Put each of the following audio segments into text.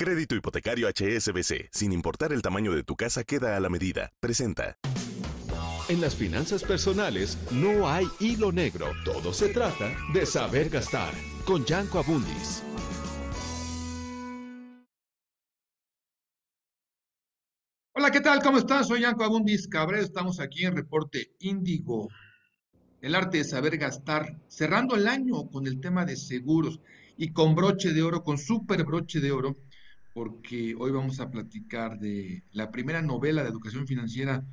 Crédito hipotecario HSBC, sin importar el tamaño de tu casa, queda a la medida. Presenta. En las finanzas personales no hay hilo negro. Todo se trata de saber gastar. Con Yanko Abundis. Hola, ¿qué tal? ¿Cómo están? Soy Yanko Abundis Cabrera. Estamos aquí en Reporte Índigo. El arte de saber gastar. Cerrando el año con el tema de seguros y con broche de oro, con súper broche de oro porque hoy vamos a platicar de la primera novela de educación financiera.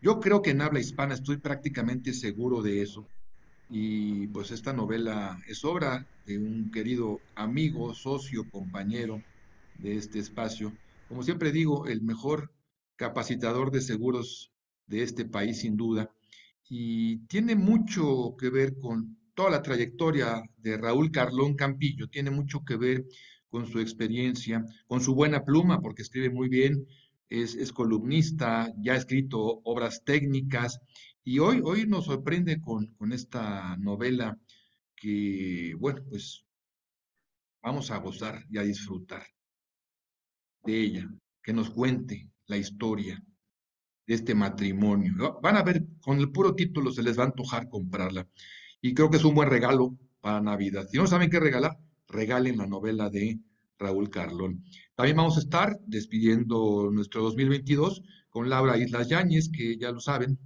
Yo creo que en habla hispana estoy prácticamente seguro de eso. Y pues esta novela es obra de un querido amigo, socio, compañero de este espacio. Como siempre digo, el mejor capacitador de seguros de este país sin duda. Y tiene mucho que ver con toda la trayectoria de Raúl Carlón Campillo, tiene mucho que ver con su experiencia, con su buena pluma, porque escribe muy bien, es, columnista, ya ha escrito obras técnicas y hoy, hoy nos sorprende con, con esta novela que, bueno, pues vamos a gozar y a disfrutar de ella, que nos cuente la historia de este matrimonio. Van a ver, con el puro título se les va a antojar comprarla. Y creo que es un buen regalo para Navidad. Si no saben qué regalar, regalen la novela de Raúl Carlón. También vamos a estar despidiendo nuestro 2022 con Laura Islas Yáñez, que ya lo saben,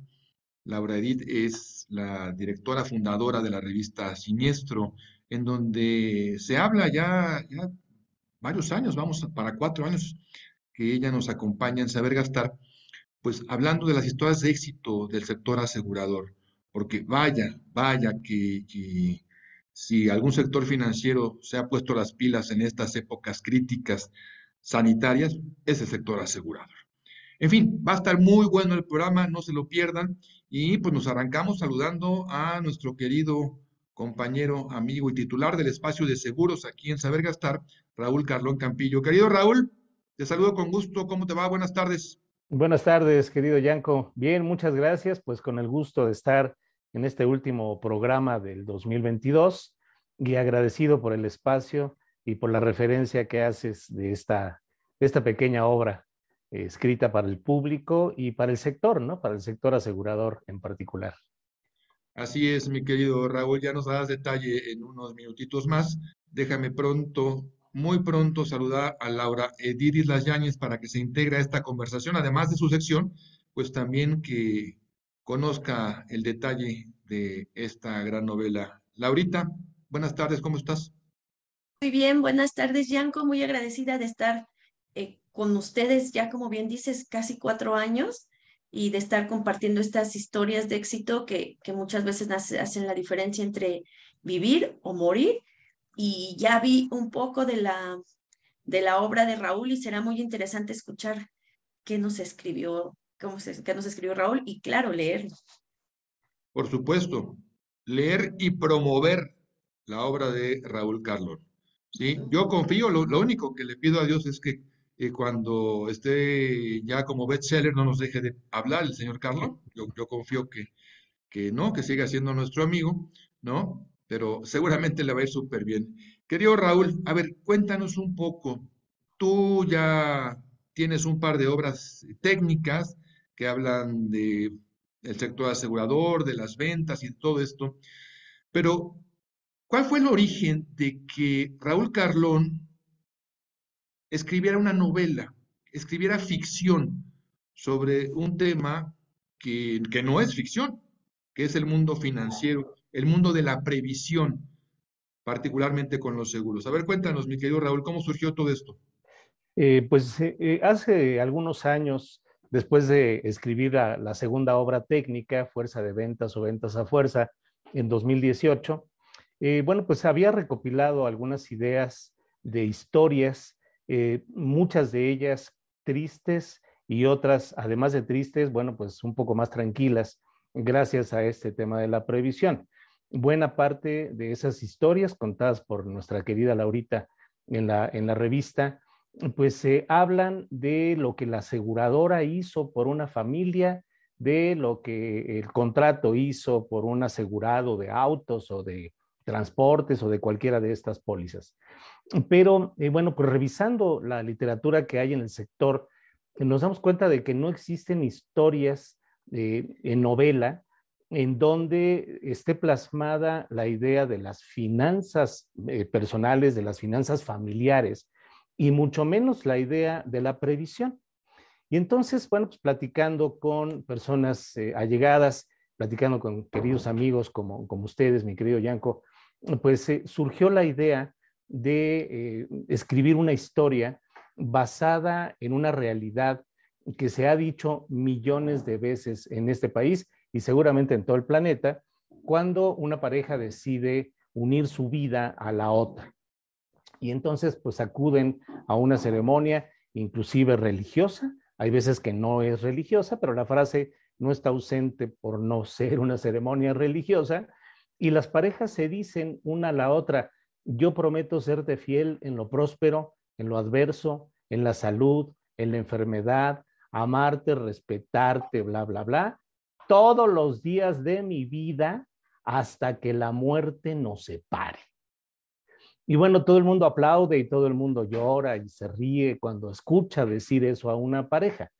Laura Edith es la directora fundadora de la revista Siniestro, en donde se habla ya, ya varios años, vamos para cuatro años que ella nos acompaña en Saber Gastar, pues hablando de las historias de éxito del sector asegurador, porque vaya, vaya que, que si algún sector financiero se ha puesto las pilas en estas épocas críticas sanitarias, es el sector asegurador. En fin, va a estar muy bueno el programa, no se lo pierdan. Y pues nos arrancamos saludando a nuestro querido compañero, amigo y titular del espacio de seguros aquí en Saber Gastar, Raúl Carlón Campillo. Querido Raúl, te saludo con gusto. ¿Cómo te va? Buenas tardes. Buenas tardes, querido Yanko. Bien, muchas gracias. Pues con el gusto de estar en este último programa del 2022 y agradecido por el espacio y por la referencia que haces de esta, esta pequeña obra eh, escrita para el público y para el sector, ¿no? Para el sector asegurador en particular. Así es, mi querido Raúl, ya nos das detalle en unos minutitos más. Déjame pronto, muy pronto, saludar a Laura Ediris Las Yáñez para que se integre a esta conversación, además de su sección, pues también que conozca el detalle de esta gran novela. Laurita, buenas tardes, ¿cómo estás? Muy bien, buenas tardes, Yanko. Muy agradecida de estar eh, con ustedes ya, como bien dices, casi cuatro años y de estar compartiendo estas historias de éxito que, que muchas veces hacen la diferencia entre vivir o morir. Y ya vi un poco de la, de la obra de Raúl y será muy interesante escuchar qué nos escribió cómo se, que nos escribió Raúl y claro, leerlo. Por supuesto, leer y promover la obra de Raúl Carlón. ¿sí? Yo confío, lo, único que le pido a Dios es que eh, cuando esté ya como bestseller no nos deje de hablar el señor Carlón. Yo, yo confío que, que no, que siga siendo nuestro amigo, ¿no? Pero seguramente le va a ir súper bien. Querido Raúl, a ver, cuéntanos un poco tú ya tienes un par de obras técnicas que hablan de el sector asegurador, de las ventas y todo esto. Pero, ¿cuál fue el origen de que Raúl Carlón escribiera una novela, escribiera ficción sobre un tema que, que no es ficción, que es el mundo financiero, el mundo de la previsión, particularmente con los seguros? A ver, cuéntanos, mi querido Raúl, ¿cómo surgió todo esto? Eh, pues eh, eh, hace algunos años, después de escribir la, segunda obra técnica, Fuerza de Ventas o Ventas a Fuerza, en 2018, bueno, pues había recopilado algunas ideas de historias, muchas de ellas tristes y otras, además de tristes, bueno, pues un poco más tranquilas, gracias a este tema de la previsión. Buena parte de esas historias contadas por nuestra querida Laurita en la, en la revista, pues se hablan de lo que la aseguradora hizo por una familia, de lo que el contrato hizo por un asegurado de autos o de transportes o de cualquiera de estas pólizas. Pero eh, bueno, pues revisando la literatura que hay en el sector, nos damos cuenta de que no existen historias eh, en novela en donde esté plasmada la idea de las finanzas eh, personales, de las finanzas familiares, y mucho menos la idea de la previsión. Y entonces, bueno, pues platicando con personas eh, allegadas, platicando con queridos amigos como, como ustedes, mi querido Yanko, pues eh, surgió la idea de eh, escribir una historia basada en una realidad que se ha dicho millones de veces en este país y seguramente en todo el planeta, cuando una pareja decide unir su vida a la otra y entonces pues acuden a una ceremonia inclusive religiosa. Hay veces que no es religiosa, pero la frase no está ausente por no ser una ceremonia religiosa. Y las parejas se dicen una a la otra, yo prometo serte fiel en lo próspero, en lo adverso, en la salud, en la enfermedad, amarte, respetarte, bla, bla, bla, todos los días de mi vida hasta que la muerte nos separe. Y bueno, todo el mundo aplaude y todo el mundo llora y se ríe cuando escucha decir eso a una pareja.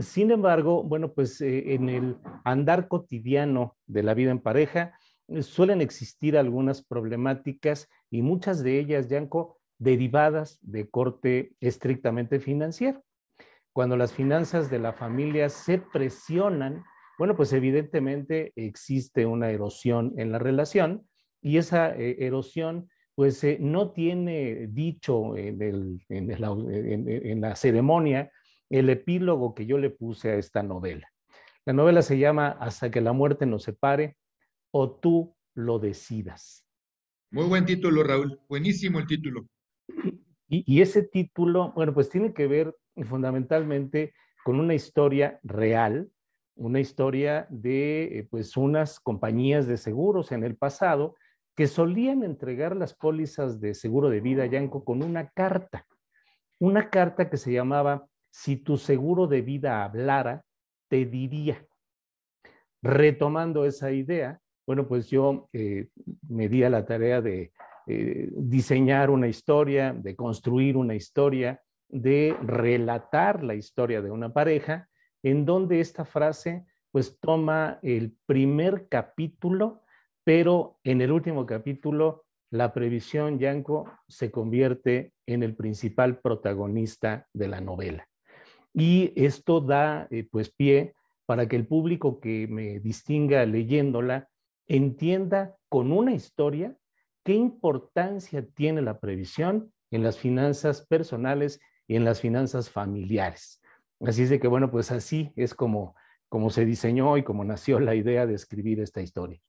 Sin embargo, bueno, pues eh, en el andar cotidiano de la vida en pareja eh, suelen existir algunas problemáticas y muchas de ellas, Yanko, derivadas de corte estrictamente financiero. Cuando las finanzas de la familia se presionan, bueno, pues evidentemente existe una erosión en la relación y esa eh, erosión pues eh, no tiene dicho en, la ceremonia el epílogo que yo le puse a esta novela. La novela se llama Hasta que la muerte nos separe o tú lo decidas. Muy buen título, Raúl. Buenísimo el título. Y, y, ese título, bueno, pues tiene que ver fundamentalmente con una historia real, una historia de eh, pues unas compañías de seguros en el pasado que solían entregar las pólizas de seguro de vida, Yanko, con una carta, una carta que se llamaba Si tu seguro de vida hablara, te diría. Retomando esa idea, bueno, pues yo eh, me di a la tarea de eh, diseñar una historia, de construir una historia, de relatar la historia de una pareja, en donde esta frase pues toma el primer capítulo pero en el último capítulo, la previsión, Yanko, se convierte en el principal protagonista de la novela. Y esto da, eh, pues, pie para que el público que me distinga leyéndola entienda con una historia qué importancia tiene la previsión en las finanzas personales y en las finanzas familiares. Así es de que, bueno, pues así es como, como se diseñó y como nació la idea de escribir esta historia.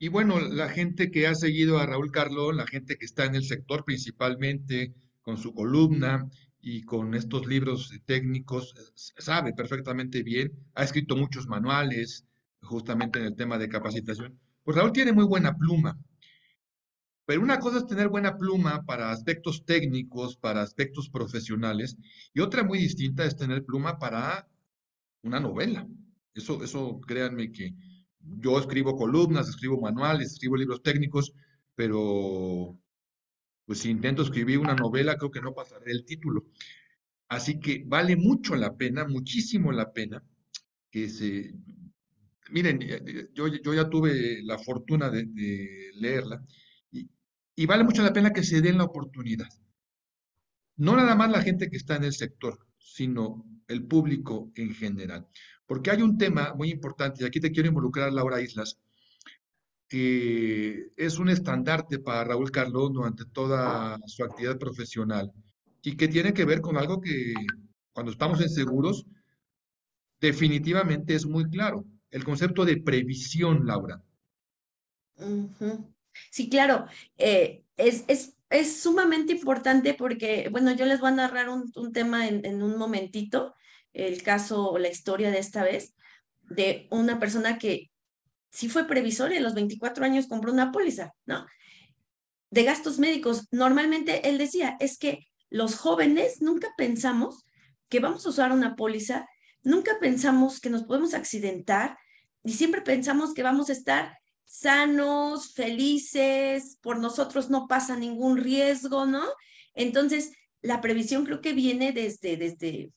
Y bueno, la gente que ha seguido a Raúl Carlón, la gente que está en el sector principalmente con su columna y con estos libros técnicos, sabe perfectamente bien, ha escrito muchos manuales justamente en el tema de capacitación. Pues Raúl tiene muy buena pluma, pero una cosa es tener buena pluma para aspectos técnicos, para aspectos profesionales, y otra muy distinta es tener pluma para una novela. Eso, eso créanme que yo escribo columnas, escribo manuales, escribo libros técnicos, pero pues si intento escribir una novela, creo que no pasaré el título. Así que vale mucho la pena, muchísimo la pena, que se... Miren, eh, yo, yo ya tuve la fortuna de, leerla y, y vale mucho la pena que se den la oportunidad. No nada más la gente que está en el sector, sino el público en general. Porque hay un tema muy importante, y aquí te quiero involucrar, Laura Islas, que es un estandarte para Raúl Carlón durante toda su actividad profesional y que tiene que ver con algo que cuando estamos en seguros definitivamente es muy claro, el concepto de previsión, Laura. Sí, claro, eh, es, es, es, sumamente importante porque, bueno, yo les voy a narrar un, un tema en, en, un momentito, el caso o la historia de esta vez, de una persona que sí fue previsor y a los 24 años compró una póliza, ¿no? De gastos médicos. Normalmente él decía, es que los jóvenes nunca pensamos que vamos a usar una póliza, nunca pensamos que nos podemos accidentar y siempre pensamos que vamos a estar sanos, felices, por nosotros no pasa ningún riesgo, ¿no? Entonces, la previsión creo que viene desde, desde,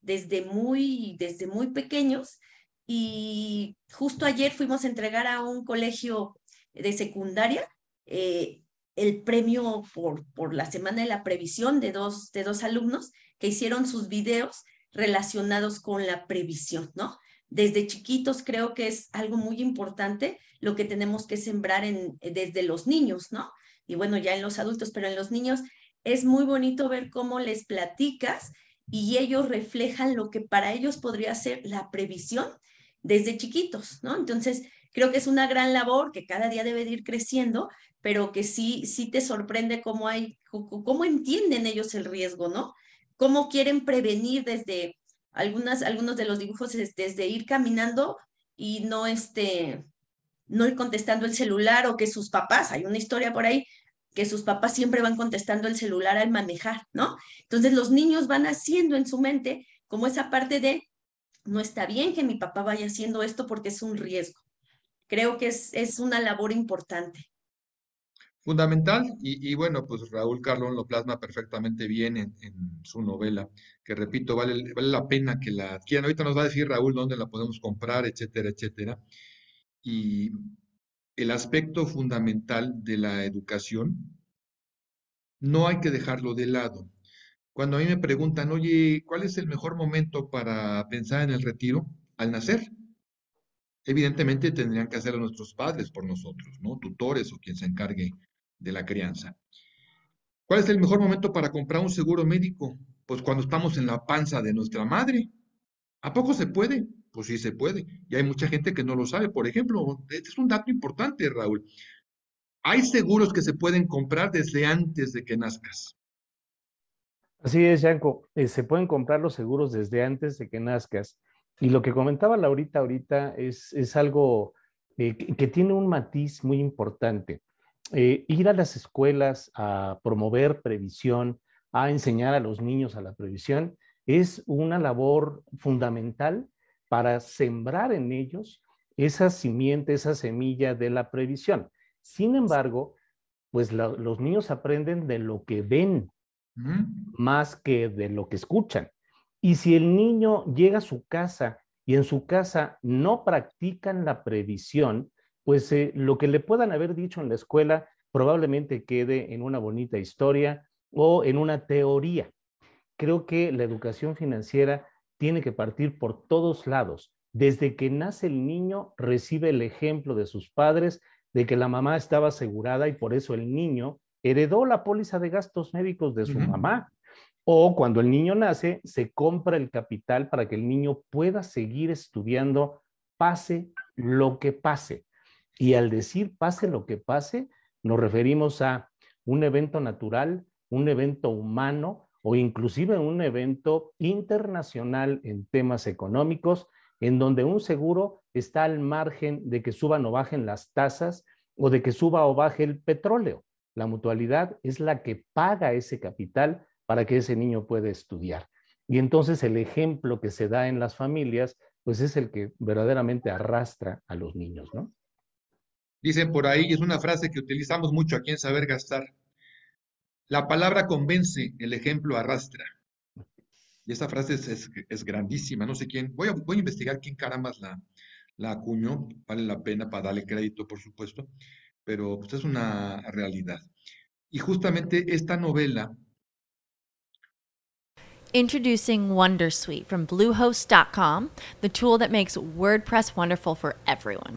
desde, muy, desde muy pequeños y justo ayer fuimos a entregar a un colegio de secundaria eh, el premio por, por la semana de la previsión de dos, de dos alumnos que hicieron sus videos relacionados con la previsión, ¿no? Desde chiquitos creo que es algo muy importante lo que tenemos que sembrar en, desde los niños, ¿no? Y bueno, ya en los adultos, pero en los niños es muy bonito ver cómo les platicas y ellos reflejan lo que para ellos podría ser la previsión desde chiquitos, ¿no? Entonces, creo que es una gran labor que cada día debe de ir creciendo, pero que sí, sí te sorprende cómo hay, cómo entienden ellos el riesgo, ¿no? Cómo quieren prevenir desde algunas, algunos de los dibujos desde ir caminando y no este, no ir contestando el celular o que sus papás, hay una historia por ahí, que sus papás siempre van contestando el celular al manejar, ¿no? Entonces los niños van haciendo en su mente como esa parte de, no está bien que mi papá vaya haciendo esto porque es un riesgo. Creo que es, es una labor importante fundamental y, bueno, pues Raúl Carlón lo plasma perfectamente bien en, su novela, que repito, vale, vale la pena que la adquieran. Ahorita nos va a decir Raúl dónde la podemos comprar, etcétera, etcétera. Y el aspecto fundamental de la educación no hay que dejarlo de lado. Cuando a mí me preguntan, oye, ¿cuál es el mejor momento para pensar en el retiro? Al nacer. Evidentemente tendrían que hacerlo nuestros padres por nosotros, ¿no? Tutores o quien se encargue de la crianza. ¿Cuál es el mejor momento para comprar un seguro médico? Pues cuando estamos en la panza de nuestra madre. ¿A poco se puede? Pues sí se puede. Y hay mucha gente que no lo sabe. Por ejemplo, este es un dato importante, Raúl. Hay seguros que se pueden comprar desde antes de que nazcas. Así es, Yanko. Eh, se pueden comprar los seguros desde antes de que nazcas. Y lo que comentaba Laurita ahorita es, es algo eh, que tiene un matiz muy importante. Eh, ir a las escuelas a promover previsión, a enseñar a los niños a la previsión, es una labor fundamental para sembrar en ellos esa simiente, esa semilla de la previsión. Sin embargo, pues los niños aprenden de lo que ven más que de lo que escuchan. Y si el niño llega a su casa y en su casa no practican la previsión, pues eh, lo que le puedan haber dicho en la escuela probablemente quede en una bonita historia o en una teoría. Creo que la educación financiera tiene que partir por todos lados. Desde que nace el niño, recibe el ejemplo de sus padres de que la mamá estaba asegurada y por eso el niño heredó la póliza de gastos médicos de su mamá. O cuando el niño nace, se compra el capital para que el niño pueda seguir estudiando, pase lo que pase. Y al decir pase lo que pase, nos referimos a un evento natural, un evento humano o inclusive un evento internacional en temas económicos, en donde un seguro está al margen de que suban o bajen las tasas o de que suba o baje el petróleo. La mutualidad es la que paga ese capital para que ese niño pueda estudiar. Y entonces el ejemplo que se da en las familias, pues es el que verdaderamente arrastra a los niños, ¿no? Dicen por ahí, es una frase que utilizamos mucho aquí en Saber Gastar. La palabra convence, el ejemplo arrastra. Y esa frase es, grandísima, no sé quién. Voy a, voy a investigar quién carambas la, la acuñó. Vale la pena para darle crédito, por supuesto, pero pues, es una realidad. Y justamente esta novela. Introducing Wondersuite from Bluehost.com, the tool that makes WordPress wonderful for everyone.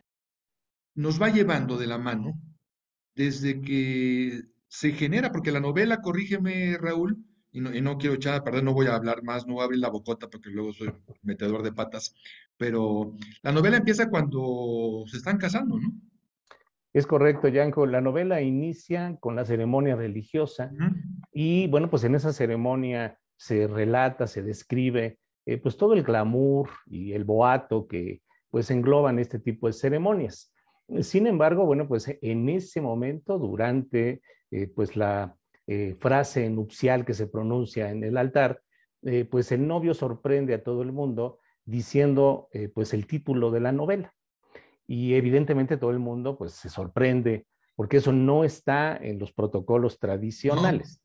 Nos va llevando de la mano desde que se genera, porque la novela, corrígeme Raúl, y no, quiero echar a perder, no voy a hablar más, no voy a abrir la bocota porque luego soy metedor de patas, pero la novela empieza cuando se están casando, ¿no? Es correcto, Yanko. La novela inicia con la ceremonia religiosa y bueno, pues en esa ceremonia se relata, se describe eh, pues todo el glamour y el boato que pues engloban este tipo de ceremonias. Sin embargo, bueno, pues en ese momento, durante eh, pues la eh, frase nupcial que se pronuncia en el altar, eh, pues el novio sorprende a todo el mundo diciendo pues el título de la novela. Y evidentemente todo el mundo pues se sorprende porque eso no está en los protocolos tradicionales.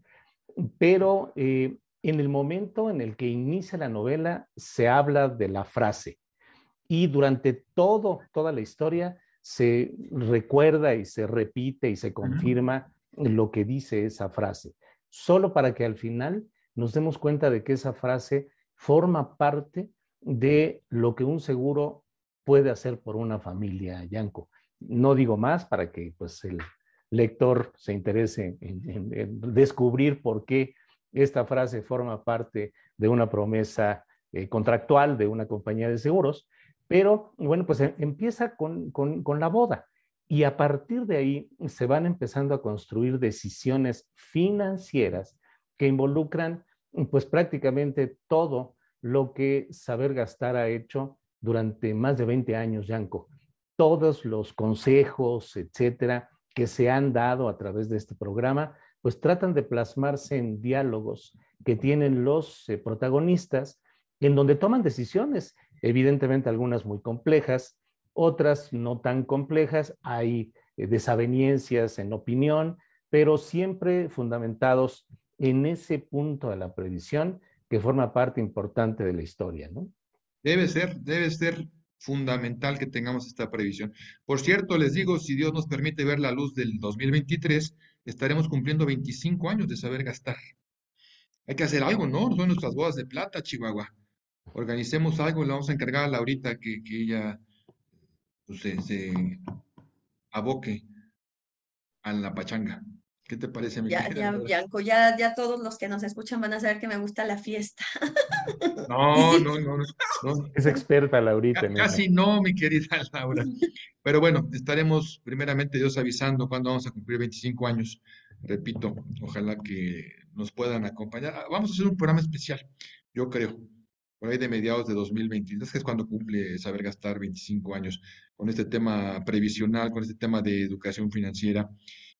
Pero en el momento en el que inicia la novela se habla de la frase y durante todo, toda la historia se recuerda y se repite y se confirma lo que dice esa frase, solo para que al final nos demos cuenta de que esa frase forma parte de lo que un seguro puede hacer por una familia, Yanko. No digo más para que pues, el lector se interese en, descubrir por qué esta frase forma parte de una promesa eh, contractual de una compañía de seguros, pero bueno, pues em, empieza con, la boda y a partir de ahí se van empezando a construir decisiones financieras que involucran pues prácticamente todo lo que Saber Gastar ha hecho durante más de 20 años, Yanko. Todos los consejos, etcétera, que se han dado a través de este programa, pues tratan de plasmarse en diálogos que tienen los eh, protagonistas, en donde toman decisiones Evidentemente algunas muy complejas, otras no tan complejas, hay eh, desaveniencias en opinión, pero siempre fundamentados en ese punto de la previsión que forma parte importante de la historia, ¿no? Debe ser, debe ser fundamental que tengamos esta previsión. Por cierto, les digo, si Dios nos permite ver la luz del 2023, estaremos cumpliendo 25 años de saber gastar. Hay que hacer algo, ¿no? Son nuestras bodas de plata, Chihuahua organicemos algo, le vamos a encargar a Laurita que, que ella pues, se, aboque a la pachanga. ¿Qué te parece, mi Ya, ya, Bianco, ya, ya todos los que nos escuchan van a saber que me gusta la fiesta. No, no, no, no. Es experta Laurita. Casi no, mi querida Laura. Pero bueno, estaremos primeramente Dios avisando cuando vamos a cumplir 25 años. Repito, ojalá que nos puedan acompañar. Vamos a hacer un programa especial, yo creo, por ahí de mediados de 2022, que es cuando cumple Saber Gastar 25 años, con este tema previsional, con este tema de educación financiera.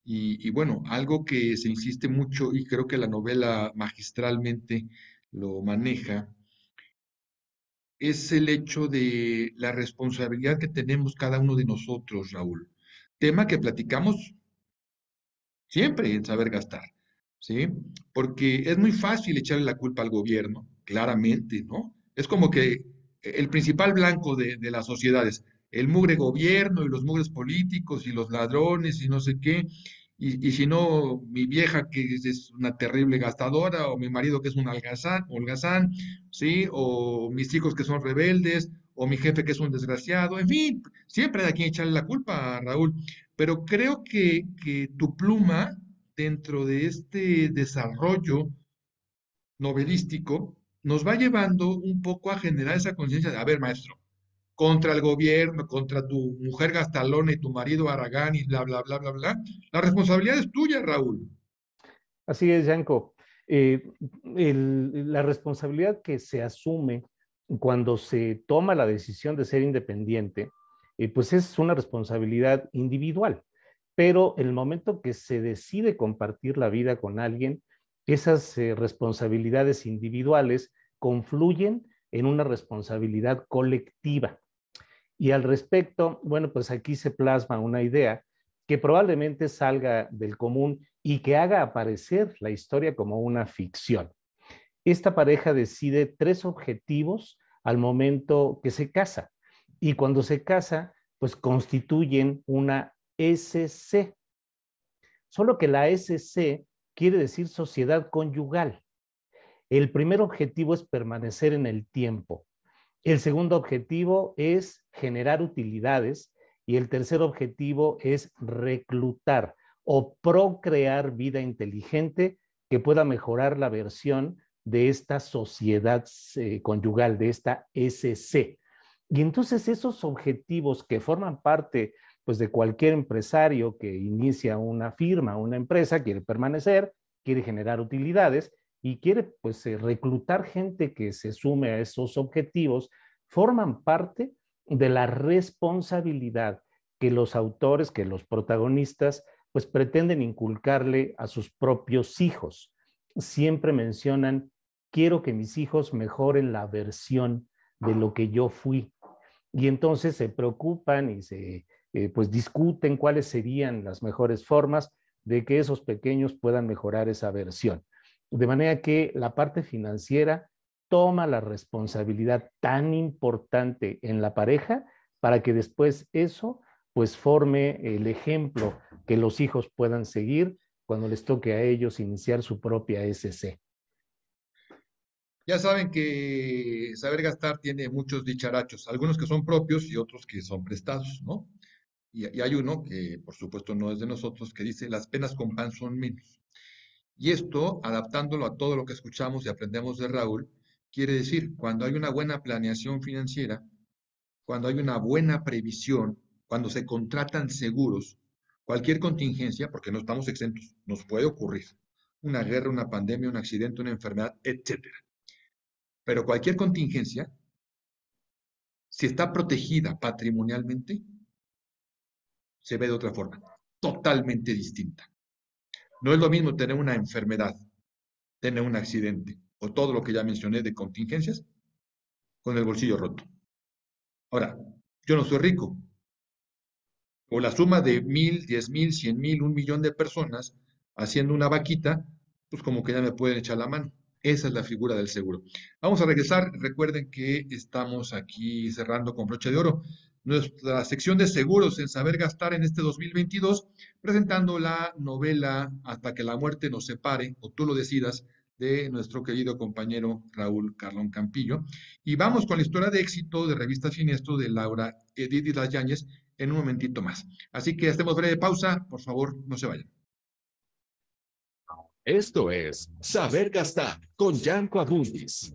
Y, bueno, algo que se insiste mucho y creo que la novela magistralmente lo maneja, es el hecho de la responsabilidad que tenemos cada uno de nosotros, Raúl. Tema que platicamos siempre en saber gastar, ¿sí? Porque es muy fácil echarle la culpa al gobierno, claramente, ¿no? Es como que el principal blanco de, de las sociedades, el mugre gobierno y los mugres políticos y los ladrones y no sé qué, y, si no, mi vieja que es una terrible gastadora, o mi marido que es un algazán, holgazán, ¿sí? O mis hijos que son rebeldes, o mi jefe que es un desgraciado, en fin, siempre hay a quien echarle la culpa, Raúl. Pero creo que, que tu pluma, dentro de este desarrollo novelístico, nos va llevando un poco a generar esa conciencia de, a ver, maestro, contra el gobierno, contra tu mujer Gastalona y tu marido Aragán y bla, bla, bla, bla, bla. La responsabilidad es tuya, Raúl. Así es, Yanko. Eh, la responsabilidad que se asume cuando se toma la decisión de ser independiente, eh, pues es una responsabilidad individual. Pero el momento que se decide compartir la vida con alguien, esas eh, responsabilidades individuales confluyen en una responsabilidad colectiva. Y al respecto, bueno, pues aquí se plasma una idea que probablemente salga del común y que haga aparecer la historia como una ficción. Esta pareja decide tres objetivos al momento que se casa y cuando se casa, pues constituyen una SC. Solo que la SC quiere decir sociedad conyugal. El primer objetivo es permanecer en el tiempo. El segundo objetivo es generar utilidades y el tercer objetivo es reclutar o procrear vida inteligente que pueda mejorar la versión de esta sociedad eh, conyugal, de esta SC. Y entonces esos objetivos que forman parte pues de cualquier empresario que inicia una firma, una empresa, quiere permanecer, quiere generar utilidades, y quiere pues eh, reclutar gente que se sume a esos objetivos, forman parte de la responsabilidad que los autores, que los protagonistas, pues pretenden inculcarle a sus propios hijos. Siempre mencionan, quiero que mis hijos mejoren la versión de lo que yo fui. Y entonces se preocupan y se eh, pues discuten cuáles serían las mejores formas de que esos pequeños puedan mejorar esa versión. De manera que la parte financiera toma la responsabilidad tan importante en la pareja para que después eso pues forme el ejemplo que los hijos puedan seguir cuando les toque a ellos iniciar su propia SC. Ya saben que saber gastar tiene muchos dicharachos, algunos que son propios y otros que son prestados, ¿no? Y, y hay uno que por supuesto no es de nosotros que dice las penas con pan son menos. Y esto, adaptándolo a todo lo que escuchamos y aprendemos de Raúl, quiere decir, cuando hay una buena planeación financiera, cuando hay una buena previsión, cuando se contratan seguros, cualquier contingencia, porque no estamos exentos, nos puede ocurrir. Una guerra, una pandemia, un accidente, una enfermedad, etc. Pero cualquier contingencia, si está protegida patrimonialmente, se ve de otra forma, totalmente distinta. No es lo mismo tener una enfermedad, tener un accidente o todo lo que ya mencioné de contingencias con el bolsillo roto. Ahora, yo no soy rico. O la suma de mil, diez mil, cien mil, un millón de personas haciendo una vaquita, pues como que ya me pueden echar la mano. Esa es la figura del seguro. Vamos a regresar. Recuerden que estamos aquí cerrando con broche de oro nuestra sección de seguros en Saber Gastar en este 2022, presentando la novela Hasta que la muerte nos separe, o tú lo decidas, de nuestro querido compañero Raúl Carlón Campillo. Y vamos con la historia de éxito de Revista Siniestro de Laura Edith las Yáñez en un momentito más. Así que hacemos breve pausa, por favor, no se vayan. Esto es Saber Gastar con Yanko Abundis.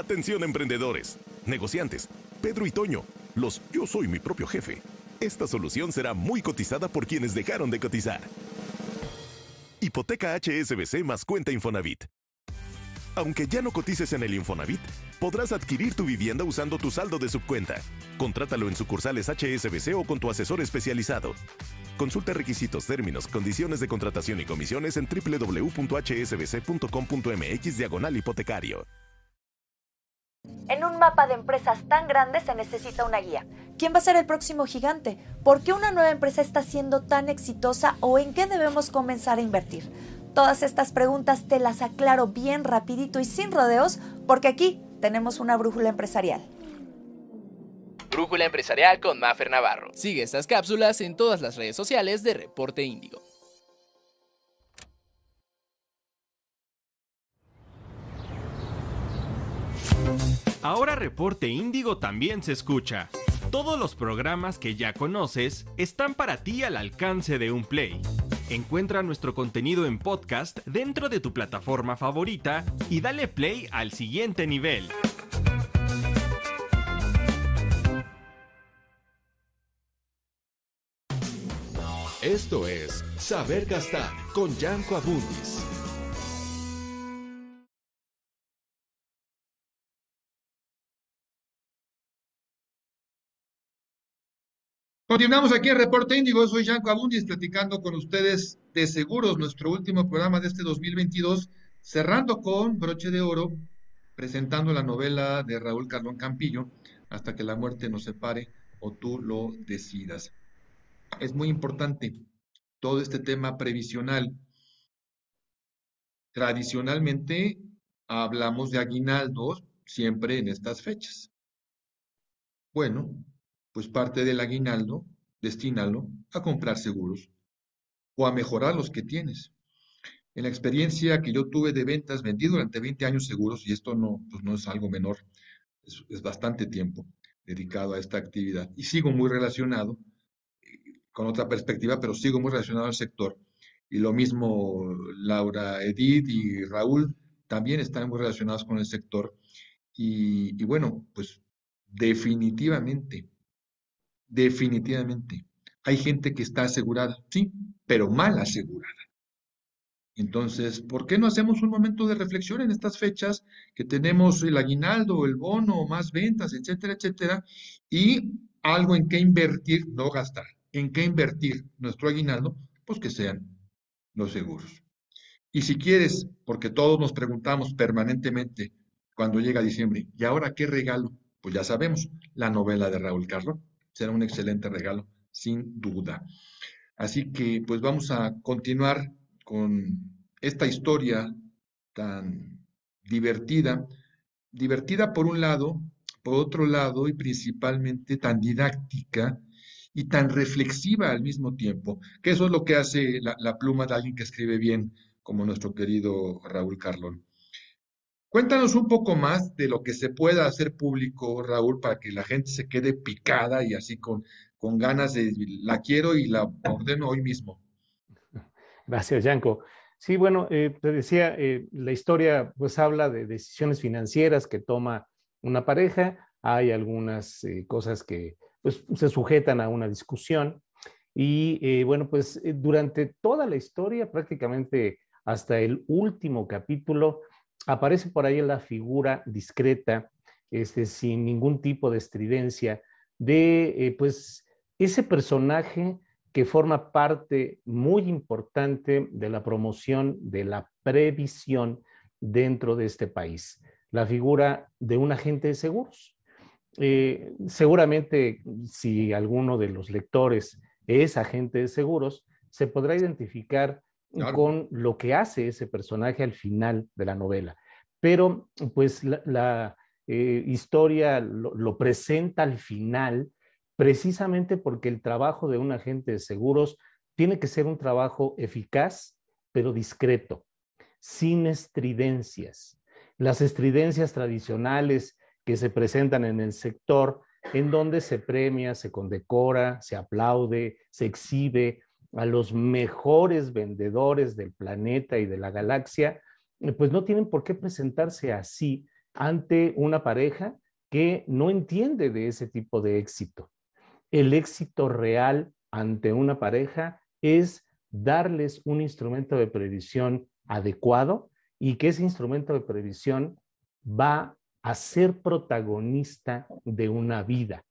Atención emprendedores, negociantes, Pedro y Toño, los yo soy mi propio jefe. Esta solución será muy cotizada por quienes dejaron de cotizar. Hipoteca HSBC más cuenta Infonavit. Aunque ya no cotices en el Infonavit, podrás adquirir tu vivienda usando tu saldo de subcuenta. Contrátalo en sucursales HSBC o con tu asesor especializado. Consulta requisitos, términos, condiciones de contratación y comisiones en www.hsbc.com.mx diagonal hipotecario. En un mapa de empresas tan grande se necesita una guía. ¿Quién va a ser el próximo gigante? ¿Por qué una nueva empresa está siendo tan exitosa o en qué debemos comenzar a invertir? Todas estas preguntas te las aclaro bien rapidito y sin rodeos porque aquí tenemos una brújula empresarial. Brújula empresarial con Mafer Navarro. Sigue estas cápsulas en todas las redes sociales de Reporte Índigo. Ahora Reporte Índigo también se escucha. Todos los programas que ya conoces están para ti al alcance de un play. Encuentra nuestro contenido en podcast dentro de tu plataforma favorita y dale play al siguiente nivel. Esto es Saber Gastar con Yanko Abundis. Continuamos aquí en Reporte Índigo. Soy Yanko Abundis platicando con ustedes de seguros, nuestro último programa de este 2022, cerrando con broche de oro, presentando la novela de Raúl Carlón Campillo, Hasta que la muerte nos separe o tú lo decidas. Es muy importante todo este tema previsional. Tradicionalmente hablamos de aguinaldos siempre en estas fechas. Bueno, pues parte del aguinaldo, destínalo a comprar seguros o a mejorar los que tienes. En la experiencia que yo tuve de ventas, vendí durante 20 años seguros, y esto no, pues no es algo menor, es, bastante tiempo dedicado a esta actividad. Y sigo muy relacionado, eh, con otra perspectiva, pero sigo muy relacionado al sector. Y lo mismo Laura Edith y Raúl también están muy relacionados con el sector. Y bueno, pues definitivamente Definitivamente. Hay gente que está asegurada, sí, pero mal asegurada. Entonces, ¿por qué no hacemos un momento de reflexión en estas fechas que tenemos el aguinaldo, el bono, más ventas, etcétera, etcétera, y algo en qué invertir, no gastar, en qué invertir nuestro aguinaldo, pues que sean los seguros. Y si quieres, porque todos nos preguntamos permanentemente cuando llega diciembre, ¿y ahora qué regalo? Pues ya sabemos, la novela de Raúl Carlos será un excelente regalo, sin duda. Así que pues vamos a continuar con esta historia tan divertida, divertida por un lado, por otro lado y principalmente tan didáctica y tan reflexiva al mismo tiempo, que eso es lo que hace la, la pluma de alguien que escribe bien, como nuestro querido Raúl Carlón. Cuéntanos un poco más de lo que se pueda hacer público, Raúl, para que la gente se quede picada y así con, con ganas de la quiero y la ordeno hoy mismo. Gracias, Yanko. Sí, bueno, eh, te decía, eh, la historia pues habla de decisiones financieras que toma una pareja. Hay algunas eh, cosas que pues, se sujetan a una discusión. Y bueno, pues durante toda la historia, prácticamente hasta el último capítulo, aparece por ahí la figura discreta, este, sin ningún tipo de estridencia, de eh, pues ese personaje que forma parte muy importante de la promoción de la previsión dentro de este país, la figura de un agente de seguros. Eh, seguramente si alguno de los lectores es agente de seguros, se podrá identificar claro. con lo que hace ese personaje al final de la novela. Pero pues la, la eh, historia lo, lo, presenta al final precisamente porque el trabajo de un agente de seguros tiene que ser un trabajo eficaz, pero discreto, sin estridencias. Las estridencias tradicionales que se presentan en el sector en donde se premia, se condecora, se aplaude, se exhibe a los mejores vendedores del planeta y de la galaxia, eh, pues no tienen por qué presentarse así ante una pareja que no entiende de ese tipo de éxito. El éxito real ante una pareja es darles un instrumento de previsión adecuado y que ese instrumento de previsión va a ser protagonista de una vida.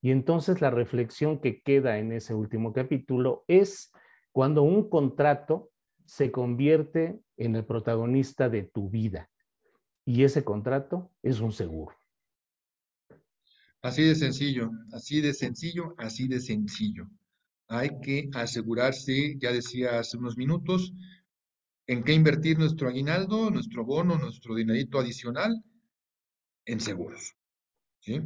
Y entonces la reflexión que queda en ese último capítulo es cuando un contrato se convierte en el protagonista de tu vida. Y ese contrato es un seguro. Así de sencillo, así de sencillo, así de sencillo. Hay que asegurarse, ya decía hace unos minutos, en qué invertir nuestro aguinaldo, nuestro bono, nuestro dinerito adicional en seguros. ¿sí?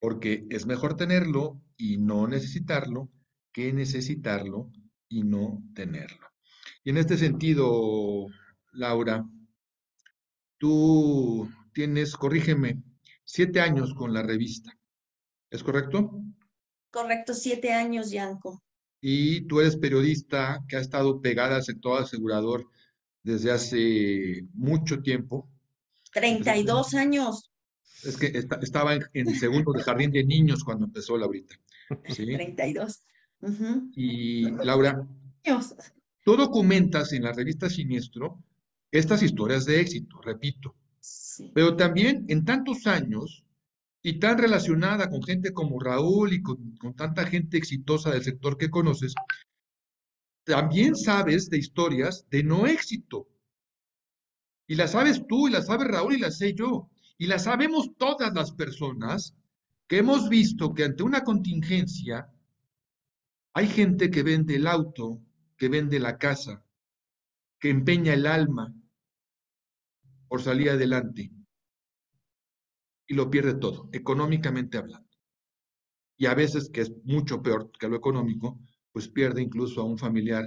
Porque es mejor tenerlo y no necesitarlo que necesitarlo y no tenerlo. Y en este sentido, Laura, tú tienes, corrígeme, siete años con la revista. ¿Es correcto? Correcto, siete años, Yanko. Y tú eres periodista que ha estado pegada al sector asegurador desde hace mucho tiempo. 32 años. Es que estaba en, segundo de jardín de niños cuando empezó Laurita. ¿sí? 32. Y Laura, tú documentas en la revista Siniestro estas historias de éxito, repito. Pero también en tantos años y tan relacionada con gente como Raúl y con, con tanta gente exitosa del sector que conoces, también sabes de historias de no éxito. Y las sabes tú, y las sabe Raúl, y las sé yo. Y las sabemos todas las personas que hemos visto que ante una contingencia hay gente que vende el auto, que vende la casa, que empeña el alma por salir adelante y lo pierde todo, económicamente hablando. Y a veces, que es mucho peor que lo económico, pues pierde incluso a un familiar.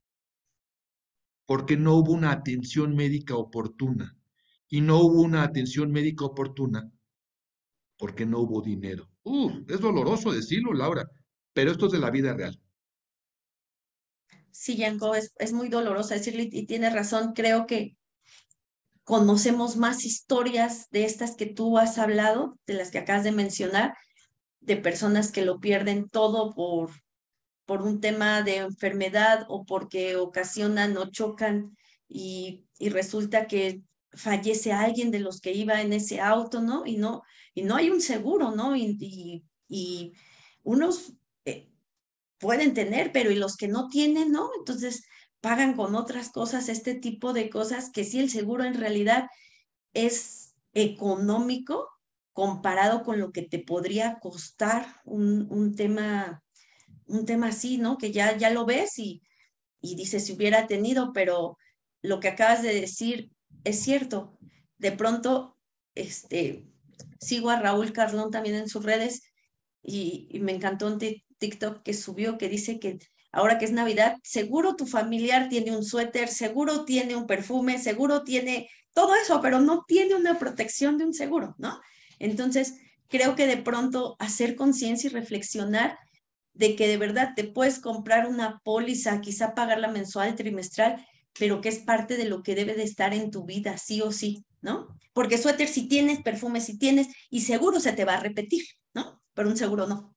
Porque no hubo una atención médica oportuna. Y no hubo una atención médica oportuna porque no hubo dinero. es doloroso decirlo, Laura, pero esto es de la vida real. Sí, Yanko, es, es muy doloroso decirlo y, tiene razón. Creo que conocemos más historias de estas que tú has hablado, de las que acabas de mencionar, de personas que lo pierden todo por por un tema de enfermedad o porque ocasionan o chocan y, y resulta que fallece alguien de los que iba en ese auto, ¿no? Y no, y no hay un seguro, ¿no? Y, y, unos eh, pueden tener, pero y los que no tienen, ¿no? Entonces pagan con otras cosas este tipo de cosas que sí el seguro en realidad es económico comparado con lo que te podría costar un, un tema, un tema así, ¿no? Que ya, ya lo ves y, y dices si hubiera tenido, pero lo que acabas de decir es cierto. De pronto, este, sigo a Raúl Carlón también en sus redes y, y me encantó un TikTok que subió que dice que ahora que es Navidad, seguro tu familiar tiene un suéter, seguro tiene un perfume, seguro tiene todo eso, pero no tiene una protección de un seguro, ¿no? Entonces, creo que de pronto hacer conciencia y reflexionar de que de verdad te puedes comprar una póliza, quizá pagarla mensual, trimestral, pero que es parte de lo que debe de estar en tu vida, sí o sí, ¿no? Porque suéter si tienes, perfume si tienes, y seguro se te va a repetir, ¿no? Pero un seguro no.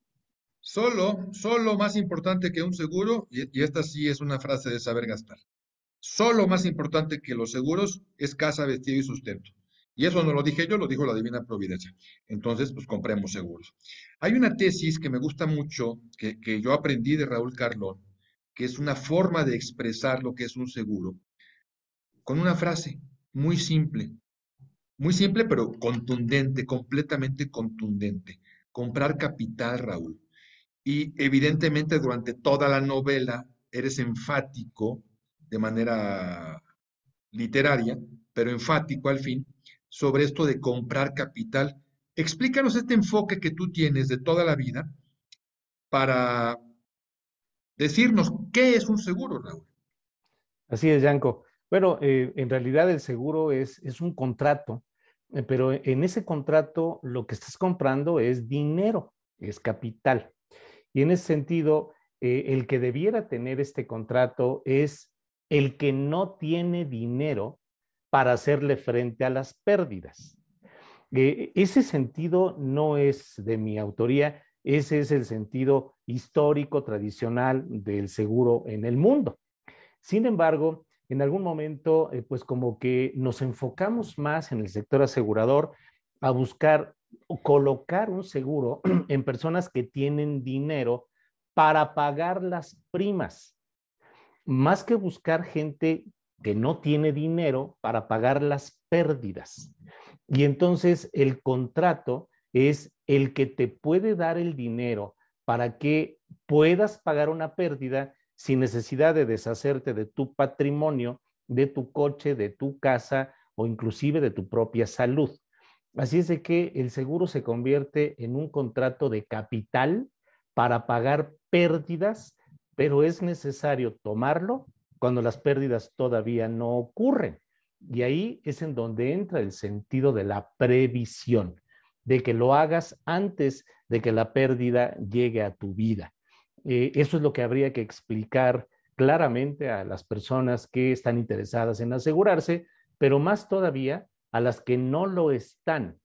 Solo, solo más importante que un seguro, y, esta sí es una frase de saber gastar, solo más importante que los seguros es casa, vestido y sustento. Y eso no lo dije yo, lo dijo la Divina Providencia. Entonces, pues compremos seguros. Hay una tesis que me gusta mucho, que, que yo aprendí de Raúl Carlón, que es una forma de expresar lo que es un seguro, con una frase muy simple, muy simple pero contundente, completamente contundente. Comprar capital, Raúl. Y evidentemente durante toda la novela eres enfático de manera literaria, pero enfático al fin, sobre esto de comprar capital. Explícanos este enfoque que tú tienes de toda la vida para decirnos qué es un seguro, Raúl. Así es, Yanko. Bueno, eh, en realidad el seguro es, es un contrato, eh, pero en ese contrato lo que estás comprando es dinero, es capital. Y en ese sentido, eh, el que debiera tener este contrato es el que no tiene dinero para hacerle frente a las pérdidas. Eh, ese sentido no es de mi autoría, ese es el sentido histórico, tradicional del seguro en el mundo. Sin embargo, en algún momento, eh, pues como que nos enfocamos más en el sector asegurador a buscar o colocar un seguro en personas que tienen dinero para pagar las primas, más que buscar gente que no tiene dinero para pagar las pérdidas. Y entonces el contrato es el que te puede dar el dinero para que puedas pagar una pérdida sin necesidad de deshacerte de tu patrimonio, de tu coche, de tu casa o inclusive de tu propia salud. Así es de que el seguro se convierte en un contrato de capital para pagar pérdidas, pero es necesario tomarlo cuando las pérdidas todavía no ocurren. Y ahí es en donde entra el sentido de la previsión, de que lo hagas antes de que la pérdida llegue a tu vida. Eh, eso es lo que habría que explicar claramente a las personas que están interesadas en asegurarse, pero más todavía a las que no lo están,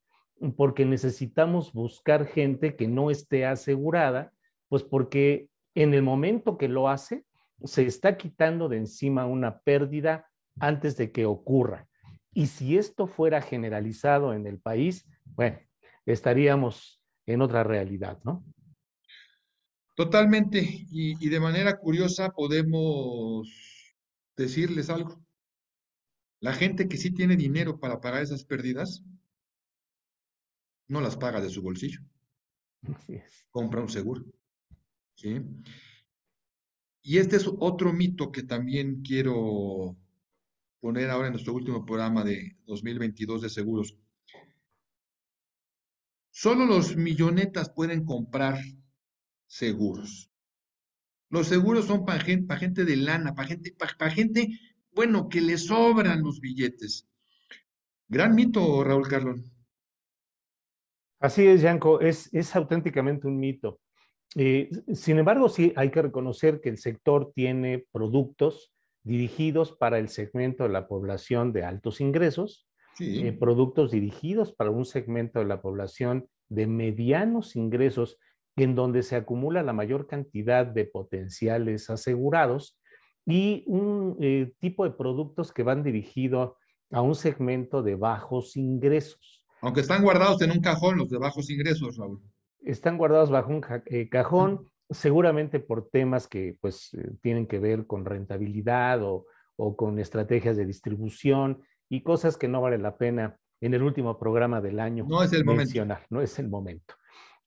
porque necesitamos buscar gente que no esté asegurada, pues porque en el momento que lo hace, se está quitando de encima una pérdida antes de que ocurra. Y si esto fuera generalizado en el país, bueno, estaríamos en otra realidad, ¿no? Totalmente. Y, de manera curiosa podemos decirles algo. La gente que sí tiene dinero para pagar esas pérdidas, no las paga de su bolsillo. Compra un seguro. ¿sí? Y este es otro mito que también quiero poner ahora en nuestro último programa de 2022 de seguros. Solo los millonetas pueden comprar seguros. Los seguros son para gente, de lana, para gente, gente, bueno, que le sobran los billetes. Gran mito, Raúl Carlón. Así es, Yanko, es, es auténticamente un mito. Eh, sin embargo, sí hay que reconocer que el sector tiene productos dirigidos para el segmento de la población de altos ingresos, eh, productos dirigidos para un segmento de la población de medianos ingresos, en donde se acumula la mayor cantidad de potenciales asegurados, y un eh, tipo de productos que van dirigidos a un segmento de bajos ingresos. Aunque están guardados en un cajón los de bajos ingresos, Raúl. Están guardados bajo un eh, cajón, seguramente por temas que pues eh, tienen que ver con rentabilidad o, o con estrategias de distribución y cosas que no vale la pena en el último programa del año no es el mencionar, momento. no es el momento.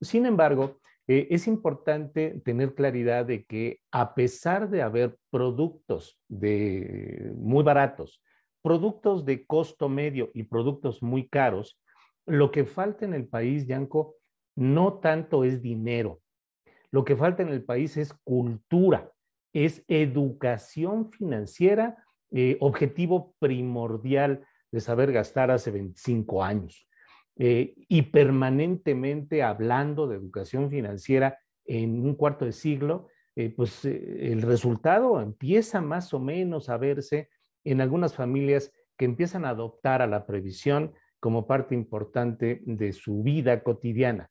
Sin embargo, eh, es importante tener claridad de que a pesar de haber productos de, muy baratos, productos de costo medio y productos muy caros, lo que falta en el país, Yanko, no tanto es dinero. Lo que falta en el país es cultura, es educación financiera, eh, objetivo primordial de saber gastar hace 25 años. Eh, y permanentemente hablando de educación financiera en un cuarto de siglo, eh, pues el resultado empieza más o menos a verse en algunas familias que empiezan a adoptar a la previsión como parte importante de su vida cotidiana.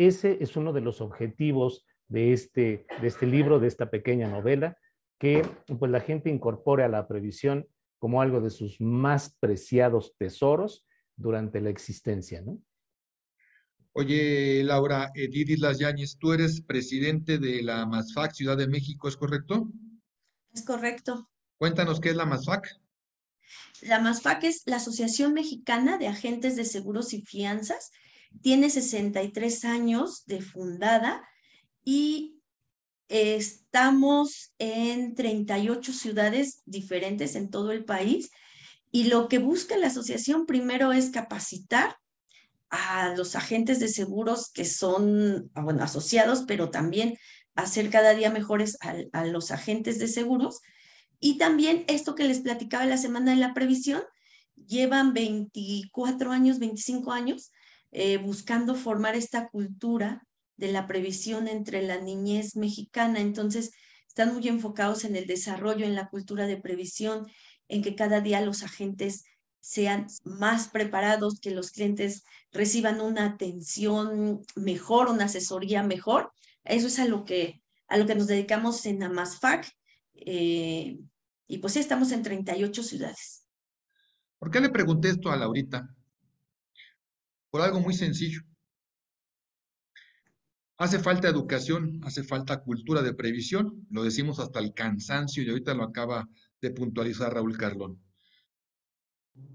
Ese es uno de los objetivos de este, de este libro, de esta pequeña novela, que pues la gente incorpore a la previsión como algo de sus más preciados tesoros durante la existencia, ¿no? Oye, Laura, Edith Islas Yáñez, tú eres presidente de la MASFAC Ciudad de México, ¿es correcto? Es correcto. Cuéntanos qué es la MASFAC. La MASFAC es la Asociación Mexicana de Agentes de Seguros y Fianzas. Tiene 63 años de fundada y Estamos en 38 ciudades diferentes en todo el país y lo que busca la asociación primero es capacitar a los agentes de seguros que son, ah, bueno, asociados, pero también hacer cada día mejores a, los agentes de seguros. Y también esto que les platicaba la semana de la previsión, llevan 24 años, 25 años eh, buscando formar esta cultura de la previsión entre la niñez mexicana. Entonces, están muy enfocados en el desarrollo, en la cultura de previsión, en que cada día los agentes sean más preparados, que los clientes reciban una atención mejor, una asesoría mejor. Eso es a lo que, a lo que nos dedicamos en Amasfac. Eh, y pues sí, estamos en 38 ciudades. ¿Por qué le pregunté esto a Laurita? Por algo muy sencillo. Hace falta educación, hace falta cultura de previsión, lo decimos hasta el cansancio y ahorita lo acaba de puntualizar Raúl Carlón.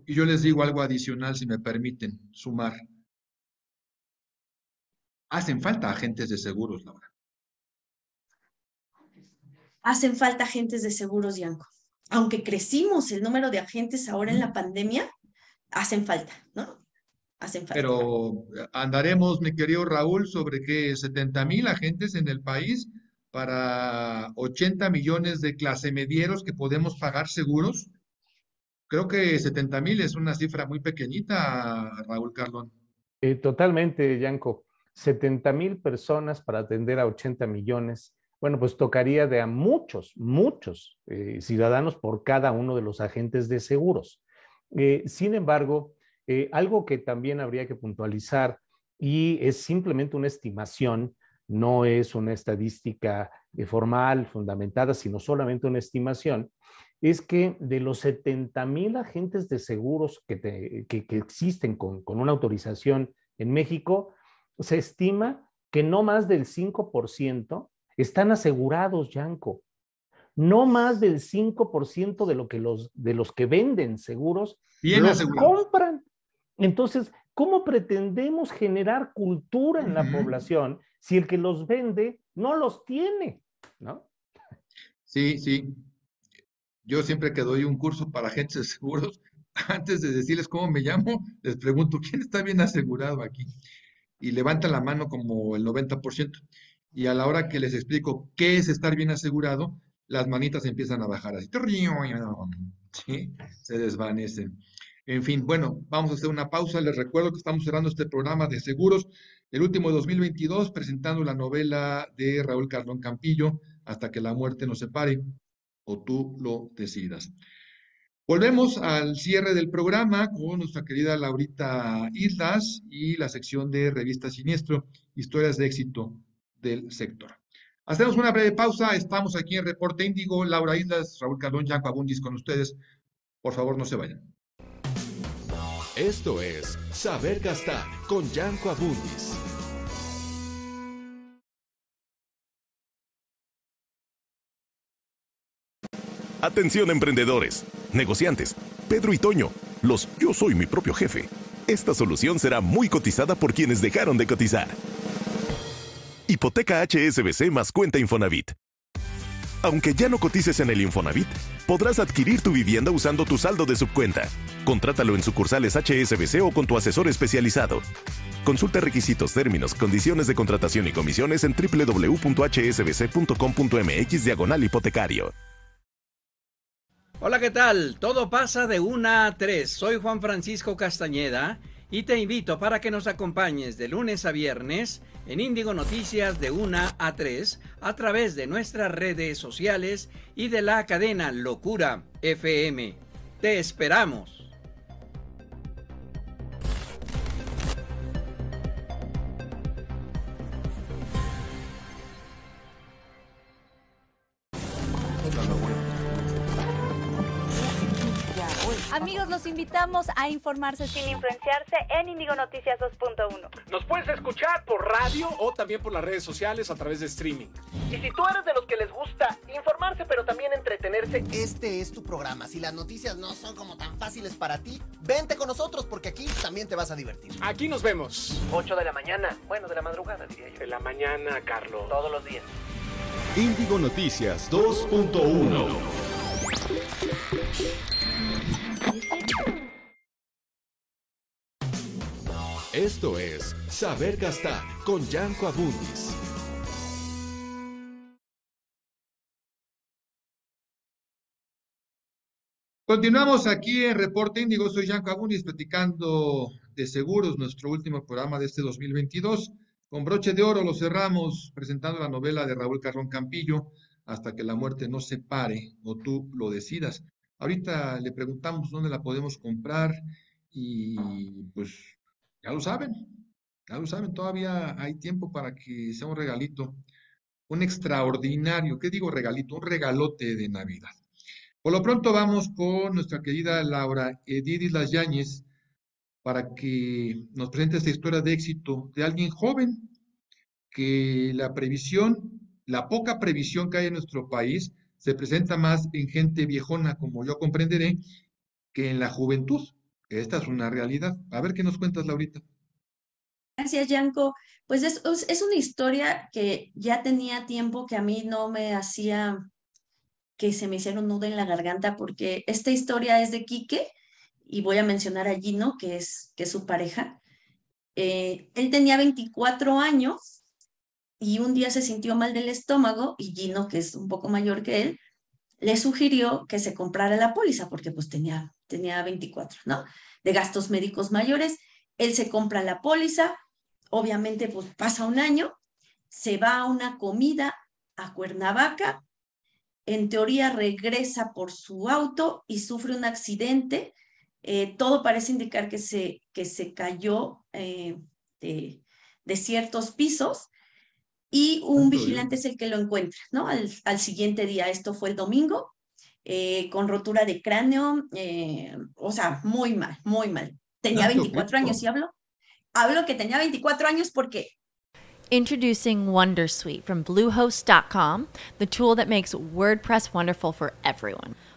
Y yo les digo algo adicional, si me permiten sumar. Hacen falta agentes de seguros, Laura. Hacen falta agentes de seguros, Yanko. Aunque crecimos el número de agentes ahora en la pandemia, hacen falta, ¿no? Pero eh, andaremos, mi querido Raúl, sobre que 70 mil agentes en el país para 80 millones de clase medieros que podemos pagar seguros. Creo que 70 mil es una cifra muy pequeñita, Raúl Carlón. Eh, totalmente, Yanko. 70 mil personas para atender a 80 millones. Bueno, pues tocaría de a muchos, muchos eh, ciudadanos por cada uno de los agentes de seguros. sin embargo, eh, algo que también habría que puntualizar y es simplemente una estimación, no es una estadística eh, formal, fundamentada, sino solamente una estimación, es que de los 70 mil agentes de seguros que, existen con, con, una autorización en México, se estima que no más del 5% están asegurados, Yanko. No más del 5% de, lo que los, de los que venden seguros los compran. Entonces, ¿cómo pretendemos generar cultura en la población si el que los vende no los tiene? ¿No? Sí, sí. Yo siempre que doy un curso para agentes de seguros, antes de decirles cómo me llamo, les pregunto, ¿quién está bien asegurado aquí? Y levantan la mano como el 90%. Y a la hora que les explico qué es estar bien asegurado, las manitas empiezan a bajar así. ¿sí? Se desvanecen. En fin, bueno, vamos a hacer una pausa. Les recuerdo que estamos cerrando este programa de seguros, el último de 2022, presentando la novela de Raúl Carlón Campillo, Hasta que la muerte nos separe, o tú lo decidas. Volvemos al cierre del programa con nuestra querida Laurita Islas y la sección de Revista Siniestro, historias de éxito del sector. Hacemos una breve pausa. Estamos aquí en Reporte Índigo. Laura Islas, Raúl Carlón, Jaco Abundis con ustedes. Por favor, no se vayan. Esto es Saber Gastar con Yanko Abundis. Atención emprendedores, negociantes, Pedro y Toño, los yo soy mi propio jefe. Esta solución será muy cotizada por quienes dejaron de cotizar. Hipoteca HSBC más cuenta Infonavit. Aunque ya no cotices en el Infonavit, podrás adquirir tu vivienda usando tu saldo de subcuenta. Contrátalo en sucursales HSBC o con tu asesor especializado. Consulta requisitos, términos, condiciones de contratación y comisiones en www.hsbc.com.mx diagonal hipotecario. Hola, ¿qué tal? Todo pasa de 1 a 3. Soy Juan Francisco Castañeda y te invito para que nos acompañes de lunes a viernes en Índigo Noticias de 1 a 3 a través de nuestras redes sociales y de la cadena Locura FM. Te esperamos. Amigos, los invitamos a informarse sin influenciarse en Indigo Noticias 2.1. Nos puedes escuchar por radio o también por las redes sociales a través de streaming. Y si tú eres de los que les gusta informarse pero también entretenerse, este es tu programa. Si las noticias no son como tan fáciles para ti, vente con nosotros porque aquí también te vas a divertir. Aquí nos vemos. 8 de la mañana, bueno, de la madrugada diría yo. De la mañana, Carlos. Todos los días. Índigo Noticias 2.1 Esto es Saber Gastar con Yanko Abundis. Continuamos aquí en Reporte Índigo. Soy Yanko Abundis platicando de seguros, nuestro último programa de este 2022. Con broche de oro lo cerramos presentando la novela de Raúl Carrón Campillo, Hasta que la muerte no se pare o tú lo decidas. Ahorita le preguntamos dónde la podemos comprar y pues ya lo saben, ya lo saben, todavía hay tiempo para que sea un regalito, un extraordinario, ¿qué digo regalito? Un regalote de Navidad. Por lo pronto vamos con nuestra querida Laura Edith Las Yáñez para que nos presente esta historia de éxito de alguien joven que la previsión, la poca previsión que hay en nuestro país se presenta más en gente viejona, como yo comprenderé, que en la juventud. Esta es una realidad. A ver qué nos cuentas, Laurita. Gracias, Yanko. Pues es, es una historia que ya tenía tiempo que a mí no me hacía que se me hiciera un nudo en la garganta, porque esta historia es de Quique, y voy a mencionar a Gino, que es, que su pareja. Eh, él tenía 24 años y un día se sintió mal del estómago y Gino, que es un poco mayor que él, le sugirió que se comprara la póliza porque pues tenía, tenía 24, ¿no? De gastos médicos mayores. Él se compra la póliza, obviamente pues pasa un año, se va a una comida a Cuernavaca, en teoría regresa por su auto y sufre un accidente. Eh, todo parece indicar que se, que se cayó eh, de, de, ciertos pisos y un vigilante es el que lo encuentra, ¿no? Al, al siguiente día, esto fue el domingo, eh, con rotura de cráneo, eh, o sea, muy mal, muy mal. Tenía 24 años, ¿y hablo? Hablo que tenía 24 años porque Introducing Wondersuite from Bluehost.com, the tool that makes WordPress wonderful for everyone.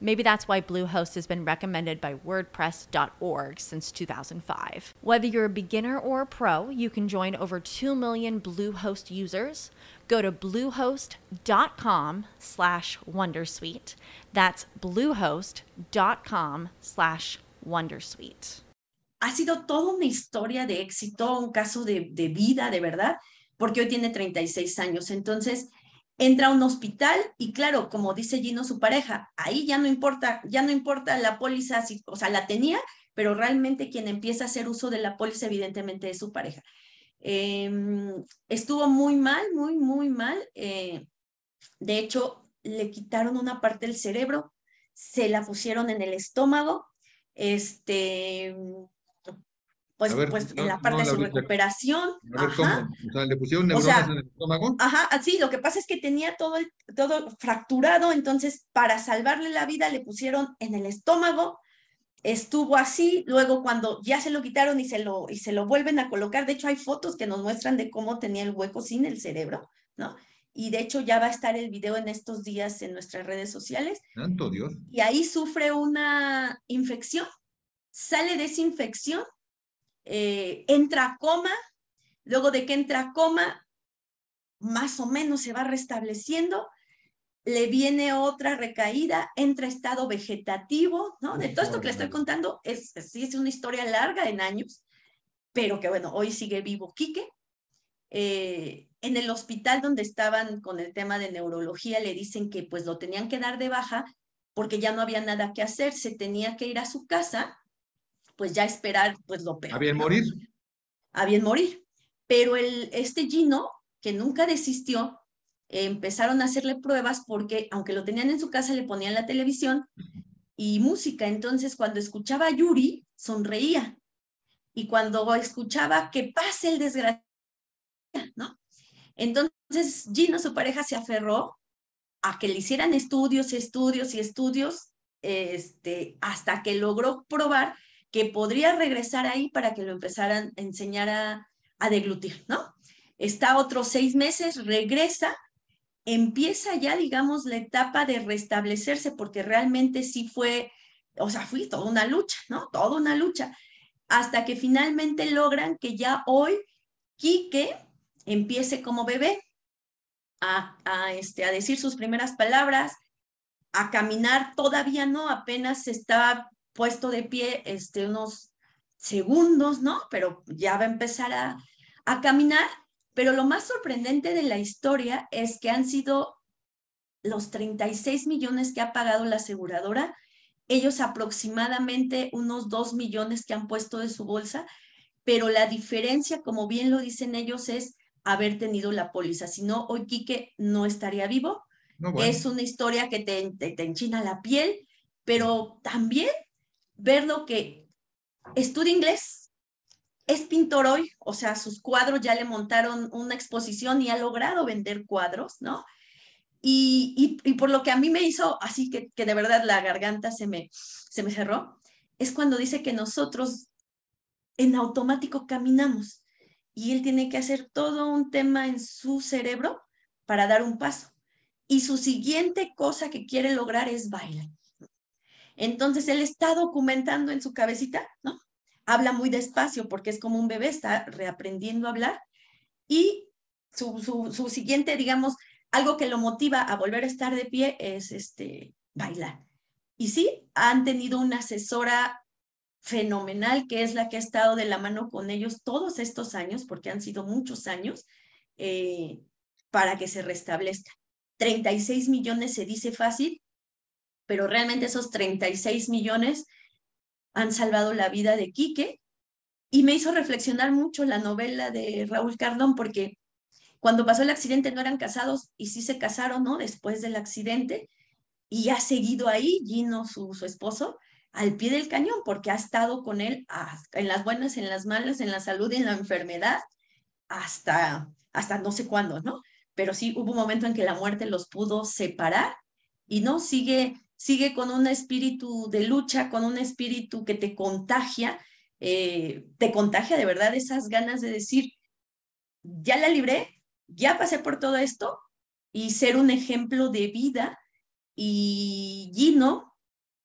Maybe that's why Bluehost has been recommended by WordPress.org since 2005. Whether you're a beginner or a pro, you can join over 2 million Bluehost users. Go to bluehost.com slash Wondersuite. That's bluehost.com slash Wondersuite. Ha sido toda una historia de éxito, un caso de, de vida, de verdad porque hoy tiene 36 años. Entonces, entra a un hospital y claro, como dice Gino, su pareja, ahí ya no importa, ya no importa la póliza, o sea, la tenía, pero realmente quien empieza a hacer uso de la póliza evidentemente es su pareja. Em, estuvo muy mal, muy, muy mal. Eh, de hecho, le quitaron una parte del cerebro, se la pusieron en el estómago, este, pues, pues en la parte de su recuperación. ajá. O sea, le pusieron neuronas en el estómago. Ajá, sí, lo que pasa es que tenía todo, todo fracturado, entonces para salvarle la vida le pusieron en el estómago, estuvo así, luego cuando ya se lo quitaron y se lo, y se lo vuelven a colocar, de hecho hay fotos que nos muestran de cómo tenía el hueco sin el cerebro, ¿no? Y de hecho ya va a estar el video en estos días en nuestras redes sociales. Santo Dios. Y ahí sufre una infección, sale de esa infección eh, entra a coma, luego de que entra a coma, más o menos se va restableciendo, le viene otra recaída, entra a estado vegetativo, ¿no? De todo esto que le estoy contando, es, sí es una historia larga en años, pero que bueno, hoy sigue vivo Quique. Eh, en el hospital donde estaban con el tema de neurología le dicen que pues lo tenían que dar de baja porque ya no había nada que hacer, se tenía que ir a su casa pues ya esperar pues lo peor. A bien morir. A bien morir. Pero el, este Gino, que nunca desistió, empezaron a hacerle pruebas porque aunque lo tenían en su casa, le ponían la televisión y música. Entonces, cuando escuchaba a Yuri, sonreía. Y cuando escuchaba que pase el desgraciado, ¿no? Entonces, Gino, su pareja, se aferró a que le hicieran estudios, estudios y estudios, este, hasta que logró probar que podría regresar ahí para que lo empezaran a enseñar a, deglutir, ¿no? Está otros seis meses, regresa, empieza ya, digamos, la etapa de restablecerse, porque realmente sí fue, o sea, fue toda una lucha, ¿no? Toda una lucha, hasta que finalmente logran que ya hoy Quique empiece como bebé a, este, a decir sus primeras palabras, a caminar, todavía no, apenas está puesto de pie este, unos segundos, ¿no? Pero ya va a empezar a, a caminar. Pero lo más sorprendente de la historia es que han sido los 36 millones que ha pagado la aseguradora, ellos aproximadamente unos 2 millones que han puesto de su bolsa, pero la diferencia, como bien lo dicen ellos, es haber tenido la póliza. Si no, hoy Quique no estaría vivo. Es una historia que te, te, te, enchina la piel, pero también verlo que estudia inglés, es pintor hoy, o sea, sus cuadros ya le montaron una exposición y ha logrado vender cuadros, ¿no? Y, y, por lo que a mí me hizo así que, que de verdad la garganta se me, se me cerró, es cuando dice que nosotros en automático caminamos y él tiene que hacer todo un tema en su cerebro para dar un paso. Y su siguiente cosa que quiere lograr es bailar. Entonces él está documentando en su cabecita, ¿no? Habla muy despacio porque es como un bebé, está reaprendiendo a hablar. Y su, su, siguiente, digamos, algo que lo motiva a volver a estar de pie es este, bailar. Y sí, han tenido una asesora fenomenal que es la que ha estado de la mano con ellos todos estos años, porque han sido muchos años, eh, para que se restablezca. 36 millones se dice fácil, pero realmente esos 36 millones han salvado la vida de Quique y me hizo reflexionar mucho la novela de Raúl Cardón porque cuando pasó el accidente no eran casados y sí se casaron, ¿no? Después del accidente y ha seguido ahí Gino, su, su esposo, al pie del cañón porque ha estado con él en las buenas, en las malas, en la salud y en la enfermedad hasta, hasta no sé cuándo, ¿no? Pero sí hubo un momento en que la muerte los pudo separar y no sigue sigue con un espíritu de lucha, con un espíritu que te contagia, eh, te contagia de verdad esas ganas de decir, ya la libré, ya pasé por todo esto y ser un ejemplo de vida. Y Gino,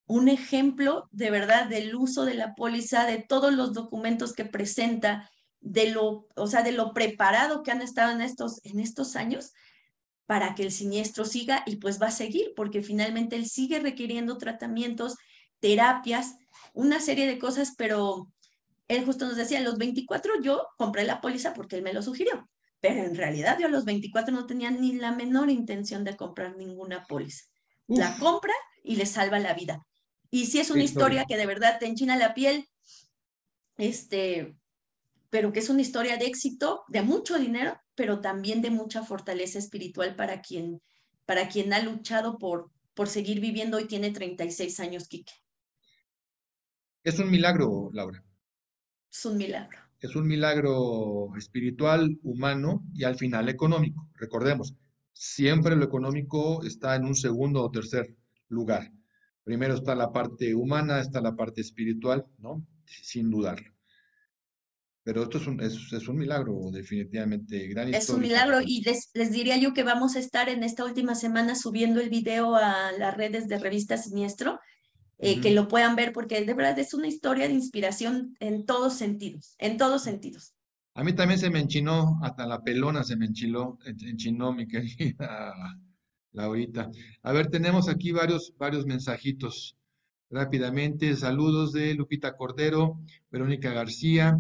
un ejemplo de verdad del uso de la póliza, de todos los documentos que presenta, de lo, o sea, de lo preparado que han estado en estos, en estos años para que el siniestro siga y pues va a seguir, porque finalmente él sigue requiriendo tratamientos, terapias, una serie de cosas, pero él justo nos decía, en los 24 yo compré la póliza porque él me lo sugirió, pero en realidad yo a los 24 no tenía ni la menor intención de comprar ninguna póliza. La compra y le salva la vida. Y si es una historia que de verdad te enchina la piel, este, pero que es una historia de éxito, de mucho dinero, pero también de mucha fortaleza espiritual para quien, para quien ha luchado por, por seguir viviendo. Hoy tiene 36 años, Quique. Es un milagro, Laura. Es un milagro. Es un milagro espiritual, humano y al final económico. Recordemos, siempre lo económico está en un segundo o tercer lugar. Primero está la parte humana, está la parte espiritual, ¿no? Sin dudarlo. Pero esto es un, es, un milagro, definitivamente, gran Es un milagro y les, les, diría yo que vamos a estar en esta última semana subiendo el video a las redes de Revista Siniestro, eh, que lo puedan ver porque de verdad es una historia de inspiración en todos sentidos, en todos sentidos. A mí también se me enchinó, hasta la pelona se me enchiló, enchinó mi querida Laurita. A ver, tenemos aquí varios, varios mensajitos rápidamente. Saludos de Lupita Cordero, Verónica García,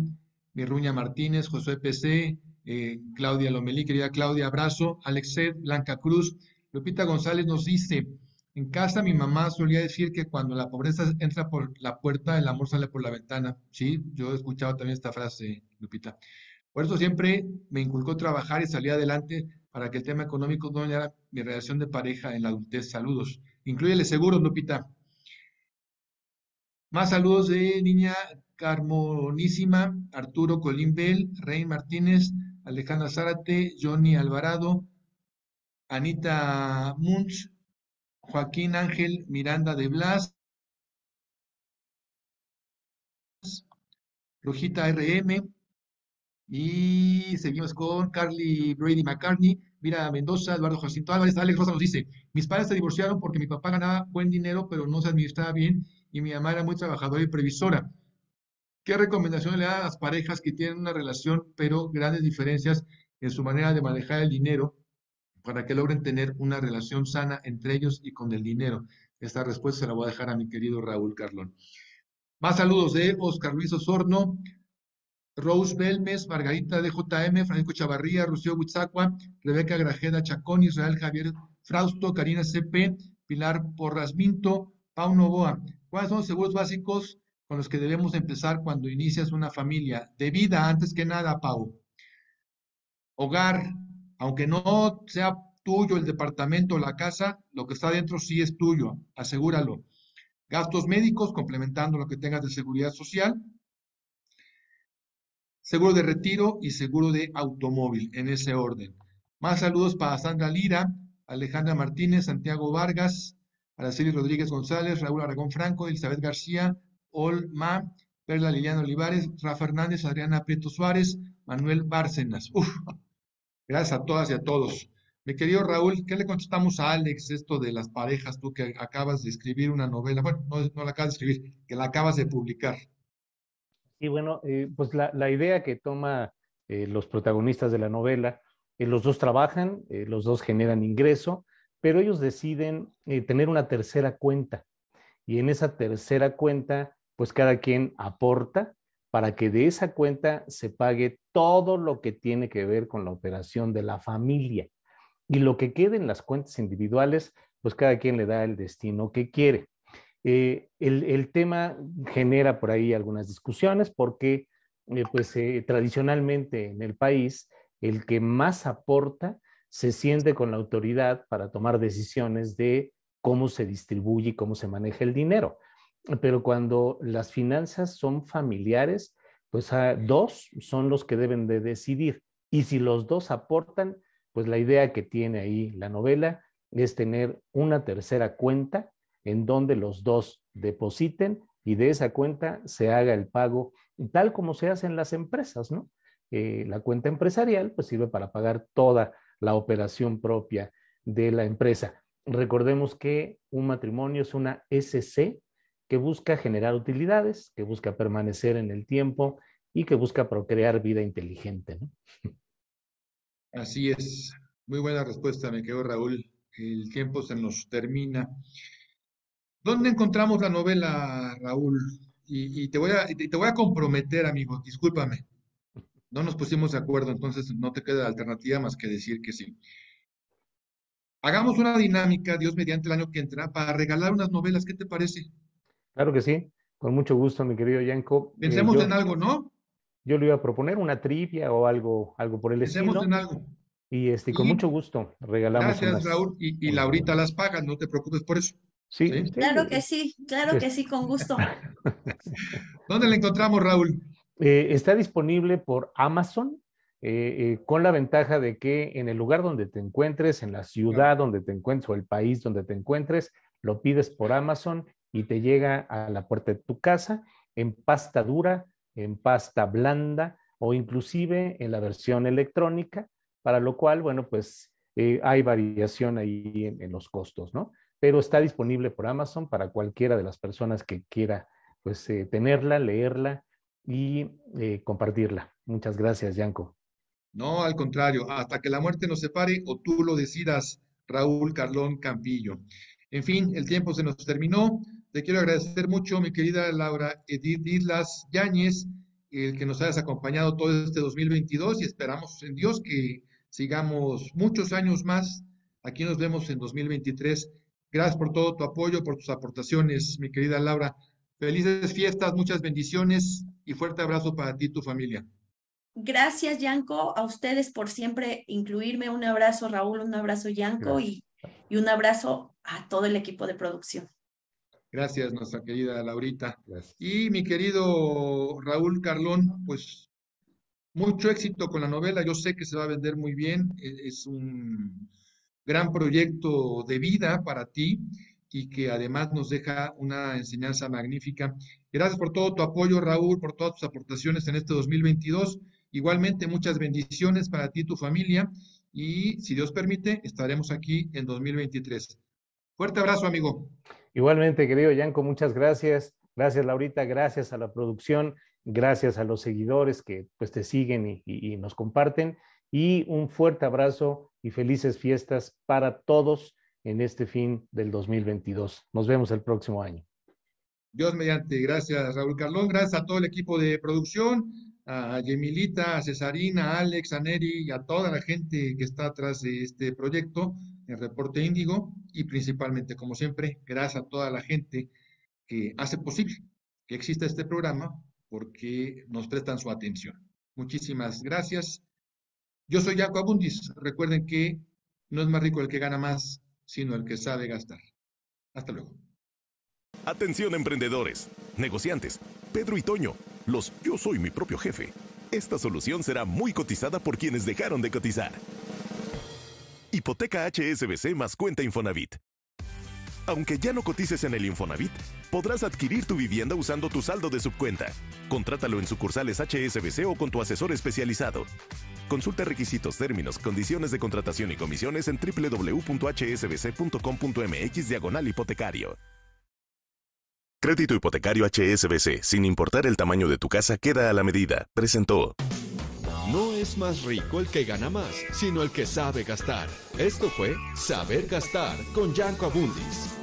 Mirruña Martínez, Josué PC, eh, Claudia Lomelí, querida Claudia, abrazo, Alexet, Blanca Cruz, Lupita González nos dice, en casa mi mamá solía decir que cuando la pobreza entra por la puerta, el amor sale por la ventana. Sí, yo he escuchado también esta frase, Lupita. Por eso siempre me inculcó trabajar y salir adelante para que el tema económico no era mi relación de pareja en la adultez. Saludos. Incluyele seguros, Lupita. Más saludos de niña Carmonísima, Arturo Colimbel, Rey Martínez, Alejandra Zárate, Johnny Alvarado, Anita Munch, Joaquín Ángel Miranda de Blas, Rojita RM, y seguimos con Carly Brady McCartney, Mira Mendoza, Eduardo Jacinto Álvarez, Alex Rosa nos dice, mis padres se divorciaron porque mi papá ganaba buen dinero, pero no se administraba bien, y mi mamá era muy trabajadora y previsora. ¿Qué recomendación le da a las parejas que tienen una relación, pero grandes diferencias en su manera de manejar el dinero para que logren tener una relación sana entre ellos y con el dinero? Esta respuesta se la voy a dejar a mi querido Raúl Carlón. Más saludos de Oscar Luis Osorno, Rose Belmes, Margarita DJM, Francisco Chavarría, Rocío Huitzacua, Rebeca Grajeda Chacón, Israel Javier Frausto, Karina CP, Pilar Porras Minto, Pau Novoa. ¿Cuáles son los seguros básicos con los que debemos empezar cuando inicias una familia. De vida, antes que nada, Pau. Hogar, aunque no sea tuyo el departamento o la casa, lo que está dentro sí es tuyo, asegúralo. Gastos médicos, complementando lo que tengas de seguridad social. Seguro de retiro y seguro de automóvil, en ese orden. Más saludos para Sandra Lira, Alejandra Martínez, Santiago Vargas, Araceli Rodríguez González, Raúl Aragón Franco, Elizabeth García, Olma, Perla Liliana Olivares, Rafa Hernández, Adriana Prieto Suárez, Manuel Bárcenas. Uf, gracias a todas y a todos. Mi querido Raúl, ¿qué le contestamos a Alex esto de las parejas, tú que acabas de escribir una novela? Bueno, no, la acabas de escribir, que la acabas de publicar. Y bueno, eh, pues la, idea que toma eh, los protagonistas de la novela, eh, los dos trabajan, los dos generan ingreso, pero ellos deciden tener una tercera cuenta. Y en esa tercera cuenta pues cada quien aporta para que de esa cuenta se pague todo lo que tiene que ver con la operación de la familia. Y lo que quede en las cuentas individuales, pues cada quien le da el destino que quiere. Eh, el, tema genera por ahí algunas discusiones porque eh, pues eh, tradicionalmente en el país el que más aporta se siente con la autoridad para tomar decisiones de cómo se distribuye y cómo se maneja el dinero pero cuando las finanzas son familiares, pues ah, dos son los que deben de decidir. Y si los dos aportan, pues la idea que tiene ahí la novela es tener una tercera cuenta en donde los dos depositen y de esa cuenta se haga el pago tal como se hace en las empresas, ¿no? Eh, la cuenta empresarial pues sirve para pagar toda la operación propia de la empresa. Recordemos que un matrimonio es una SC, que busca generar utilidades, que busca permanecer en el tiempo y que busca procrear vida inteligente. Así es. Muy buena respuesta, me quedó Raúl. El tiempo se nos termina. ¿Dónde encontramos la novela, Raúl? Y, te, voy a, te voy a comprometer, amigo, discúlpame. No nos pusimos de acuerdo, entonces no te queda alternativa más que decir que sí. Hagamos una dinámica, Dios mediante el año que entra, para regalar unas novelas. ¿Qué te parece? Claro que sí, con mucho gusto, mi querido Yanko. Eh, Pensemos en algo, ¿no? Yo le iba a proponer una trivia o algo, algo por el Pensemos estilo. en algo. Y este, con Y- mucho gusto regalamos Gracias, unas- Raúl. Y, y Laurita las paga, no te preocupes por eso. Sí, ¿Sí? Claro que sí, claro que sí, con gusto. ¿Dónde la encontramos, Raúl? Eh, está disponible por Amazon, eh, eh, con la ventaja de que en el lugar donde te encuentres, en la ciudad donde te encuentres o el país donde te encuentres, lo pides por Amazon y te llega a la puerta de tu casa en pasta dura, en pasta blanda o inclusive en la versión electrónica, para lo cual, bueno, pues eh, hay variación ahí en, los costos, ¿no? Pero está disponible por Amazon para cualquiera de las personas que quiera, pues, eh, tenerla, leerla y eh, compartirla. Muchas gracias, Yanko. No, al contrario, hasta que la muerte nos separe o tú lo decidas, Raúl Carlón Campillo. En fin, el tiempo se nos terminó. Te quiero agradecer mucho, mi querida Laura Edith Islas Yáñez, el que nos hayas acompañado todo este 2022 y esperamos en Dios que sigamos muchos años más. Aquí nos vemos en 2023. Gracias por todo tu apoyo, por tus aportaciones, mi querida Laura. Felices fiestas, muchas bendiciones y fuerte abrazo para ti y tu familia. Gracias, Yanko, a ustedes por siempre incluirme. Un abrazo, Raúl, un abrazo, Yanko, y, y un abrazo a todo el equipo de producción. Gracias, nuestra querida Laurita. Y mi querido Raúl Carlón, pues mucho éxito con la novela. Yo sé que se va a vender muy bien. e- Es un gran proyecto de vida para ti y que además nos deja una enseñanza magnífica. Gracias por todo tu apoyo, Raúl, por todas tus aportaciones en este 2022. Igualmente, muchas bendiciones para ti y tu familia. Y si Dios permite, estaremos aquí en 2023. Fuerte abrazo, amigo. Igualmente, querido Yanko, muchas gracias. Gracias, Laurita. Gracias a la producción. Gracias a los seguidores que pues te siguen y, nos comparten. Y un fuerte abrazo y felices fiestas para todos en este fin del 2022. Nos vemos el próximo año. Dios mediante, gracias Raúl Carlón, gracias a todo el equipo de producción, a Yemilita, a Cesarina, a Alex, a Neri y a toda la gente que está atrás de este proyecto, el Reporte Índigo, y principalmente, como siempre, gracias a toda la gente que hace posible que exista este programa porque nos prestan su atención. Muchísimas gracias. Yo soy Jaco Abundis. Recuerden que no es más rico el que gana más, sino el que sabe gastar. Hasta luego. Atención emprendedores, negociantes, Pedro y Toño, los yo soy mi propio jefe. Esta solución será muy cotizada por quienes dejaron de cotizar. Hipoteca HSBC más cuenta Infonavit. Aunque ya no cotices en el Infonavit, podrás adquirir tu vivienda usando tu saldo de subcuenta. Contrátalo en sucursales HSBC o con tu asesor especializado. Consulta requisitos, términos, condiciones de contratación y comisiones en www.hsbc.com.mx diagonal hipotecario. Crédito hipotecario HSBC, sin importar el tamaño de tu casa, queda a la medida. Presentó. Es más rico el que gana más, sino el que sabe gastar. Esto fue Saber Gastar con Yanko Abundis.